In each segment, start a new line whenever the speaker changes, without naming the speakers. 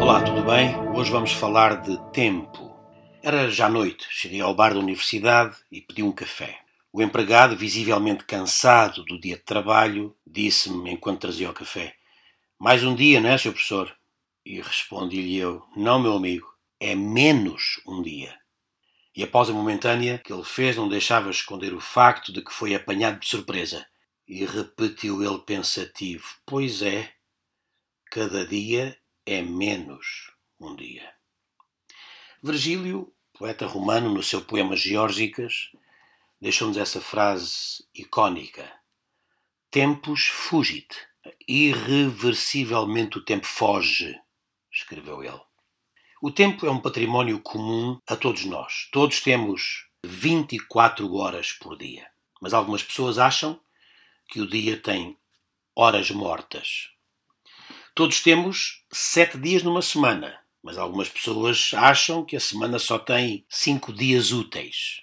Olá, tudo bem? Hoje vamos falar de tempo. Era já noite, cheguei ao bar da universidade e pedi um café. O empregado, visivelmente cansado do dia de trabalho, disse-me enquanto trazia o café: Mais um dia, não é, Sr. Professor? E respondi-lhe eu: Não, meu amigo, é menos um dia. E a pausa momentânea que ele fez não deixava esconder o facto de que foi apanhado de surpresa. E repetiu ele pensativo: Pois é, cada dia é menos um dia. Virgílio, poeta romano, no seu poema Geórgicas, deixou-nos essa frase icónica: Tempus fugit. Irreversivelmente o tempo foge, escreveu ele. O tempo é um património comum a todos nós. Todos temos 24 horas por dia. Mas algumas pessoas acham que o dia tem horas mortas. Todos temos sete dias numa semana, mas algumas pessoas acham que a semana só tem cinco dias úteis.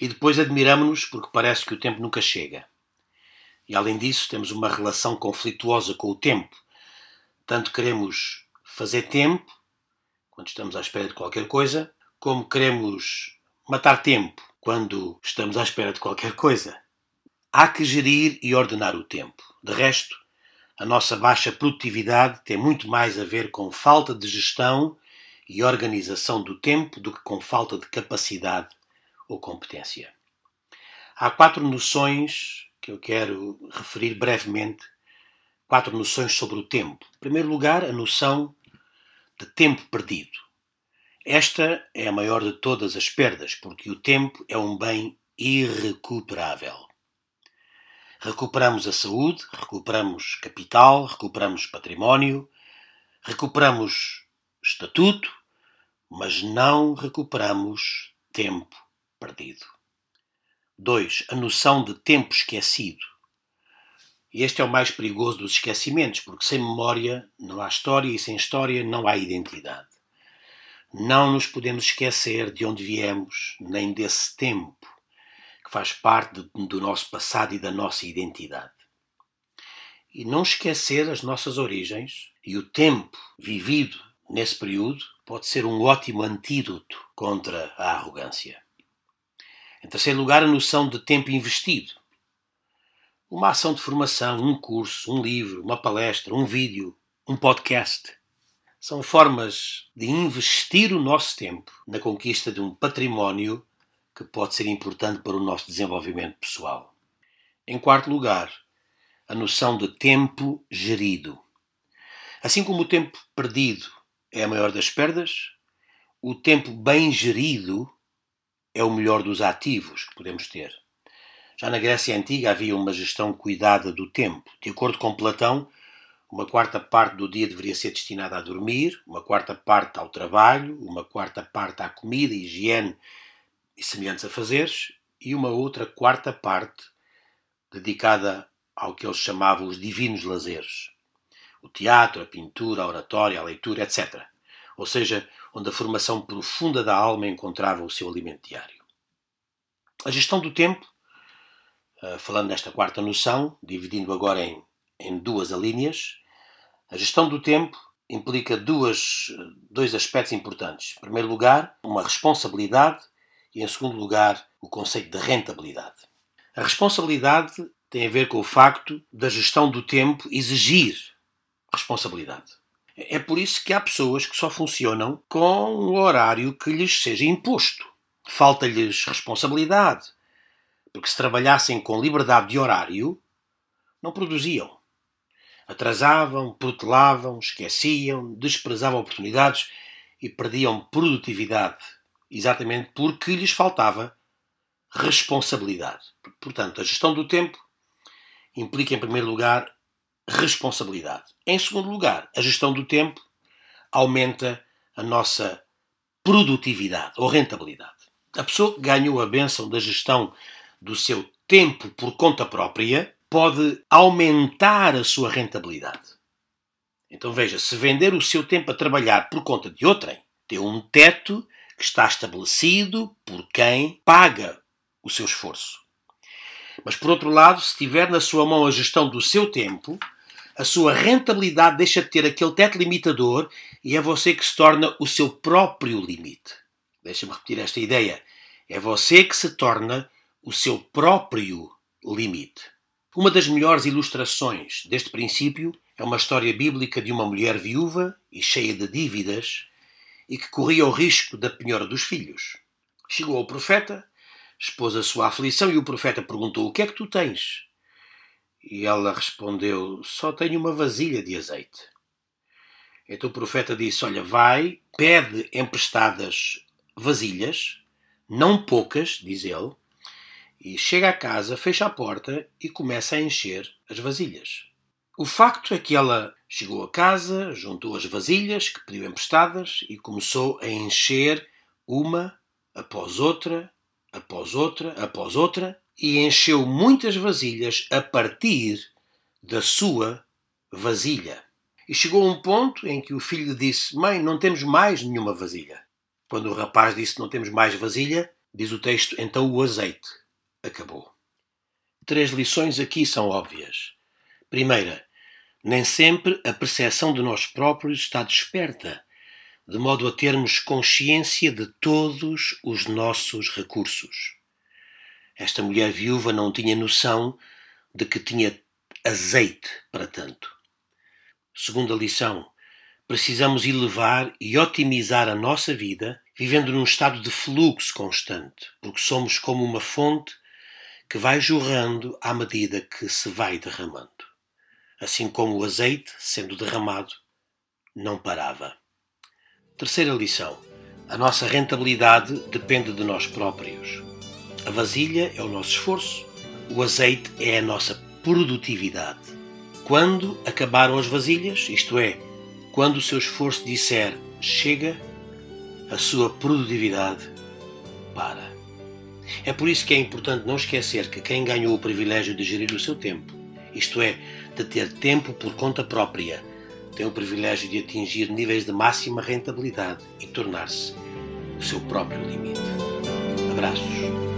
E depois admiramos-nos porque parece que o tempo nunca chega. E além disso, temos uma relação conflituosa com o tempo. Tanto queremos fazer tempo, quando estamos à espera de qualquer coisa, como queremos matar tempo quando estamos à espera de qualquer coisa. Há que gerir e ordenar o tempo. De resto, a nossa baixa produtividade tem muito mais a ver com falta de gestão e organização do tempo do que com falta de capacidade ou competência. Há quatro noções que eu quero referir brevemente, quatro noções sobre o tempo. Em primeiro lugar, a noção de tempo perdido. Esta é a maior de todas as perdas, porque o tempo é um bem irrecuperável. Recuperamos a saúde, recuperamos capital, recuperamos património, recuperamos estatuto, mas não recuperamos tempo perdido. 2. A noção de tempo esquecido. Este é o mais perigoso dos esquecimentos, porque sem memória não há história e sem história não há identidade. Não nos podemos esquecer de onde viemos, nem desse tempo que faz parte do nosso passado e da nossa identidade. E não esquecer as nossas origens e o tempo vivido nesse período pode ser um ótimo antídoto contra a arrogância. Em terceiro lugar, a noção de tempo investido. Uma ação de formação, um curso, um livro, uma palestra, um vídeo, um podcast. São formas de investir o nosso tempo na conquista de um património que pode ser importante para o nosso desenvolvimento pessoal. Em quarto lugar, a noção de tempo gerido. Assim como o tempo perdido é a maior das perdas, o tempo bem gerido é o melhor dos ativos que podemos ter. Já na Grécia Antiga havia uma gestão cuidada do tempo. De acordo com Platão, uma quarta parte do dia deveria ser destinada a dormir, uma quarta parte ao trabalho, uma quarta parte à comida, higiene e semelhantes afazeres, e uma outra quarta parte dedicada ao que eles chamavam os divinos lazeres. O teatro, a pintura, a oratória, a leitura, etc ou seja, onde a formação profunda da alma encontrava o seu alimento diário. A gestão do tempo, falando nesta quarta noção, dividindo agora em, em duas alíneas, a gestão do tempo implica duas, dois aspectos importantes. Em primeiro lugar, uma responsabilidade e, em segundo lugar, o conceito de rentabilidade. A responsabilidade tem a ver com o facto da gestão do tempo exigir responsabilidade. É por isso que há pessoas que só funcionam com um horário que lhes seja imposto. Falta-lhes responsabilidade, porque se trabalhassem com liberdade de horário, não produziam. Atrasavam, protelavam, esqueciam, desprezavam oportunidades e perdiam produtividade, exatamente porque lhes faltava responsabilidade. Portanto, a gestão do tempo implica, em primeiro lugar, responsabilidade. Em segundo lugar, a gestão do tempo aumenta a nossa produtividade ou rentabilidade. A pessoa que ganhou a benção da gestão do seu tempo por conta própria pode aumentar a sua rentabilidade. Então veja, se vender o seu tempo a trabalhar por conta de outrem, tem um teto que está estabelecido por quem paga o seu esforço. Mas, por outro lado, se tiver na sua mão a gestão do seu tempo, a sua rentabilidade deixa de ter aquele teto limitador e é você que se torna o seu próprio limite. Deixa-me repetir esta ideia. É você que se torna o seu próprio limite. Uma das melhores ilustrações deste princípio é uma história bíblica de uma mulher viúva e cheia de dívidas e que corria o risco da penhora dos filhos. Chegou ao profeta, expôs a sua aflição e o profeta perguntou: O que é que tu tens? E ela respondeu: Só tenho uma vasilha de azeite. Então o profeta disse: Olha, vai, pede emprestadas vasilhas, não poucas, diz ele, e chega à casa, fecha a porta e começa a encher as vasilhas. O facto é que ela chegou a casa, juntou as vasilhas que pediu emprestadas e começou a encher uma após outra, após outra, após outra, e encheu muitas vasilhas a partir da sua vasilha. E chegou a um ponto em que o filho disse: Mãe, não temos mais nenhuma vasilha. Quando o rapaz disse: Não temos mais vasilha, diz o texto: Então o azeite acabou. Três lições aqui são óbvias. Primeira, nem sempre a percepção de nós próprios está desperta, de modo a termos consciência de todos os nossos recursos. Esta mulher viúva não tinha noção de que tinha azeite para tanto. Segunda lição: precisamos elevar e otimizar a nossa vida vivendo num estado de fluxo constante, porque somos como uma fonte que vai jorrando à medida que se vai derramando. Assim como o azeite, sendo derramado, não parava. Terceira lição: a nossa rentabilidade depende de nós próprios. A vasilha é o nosso esforço, o azeite é a nossa produtividade. Quando acabaram as vasilhas, isto é, quando o seu esforço disser chega, a sua produtividade para. É por isso que é importante não esquecer que quem ganhou o privilégio de gerir o seu tempo, isto é, de ter tempo por conta própria, tem o privilégio de atingir níveis de máxima rentabilidade e tornar-se o seu próprio limite. Abraços.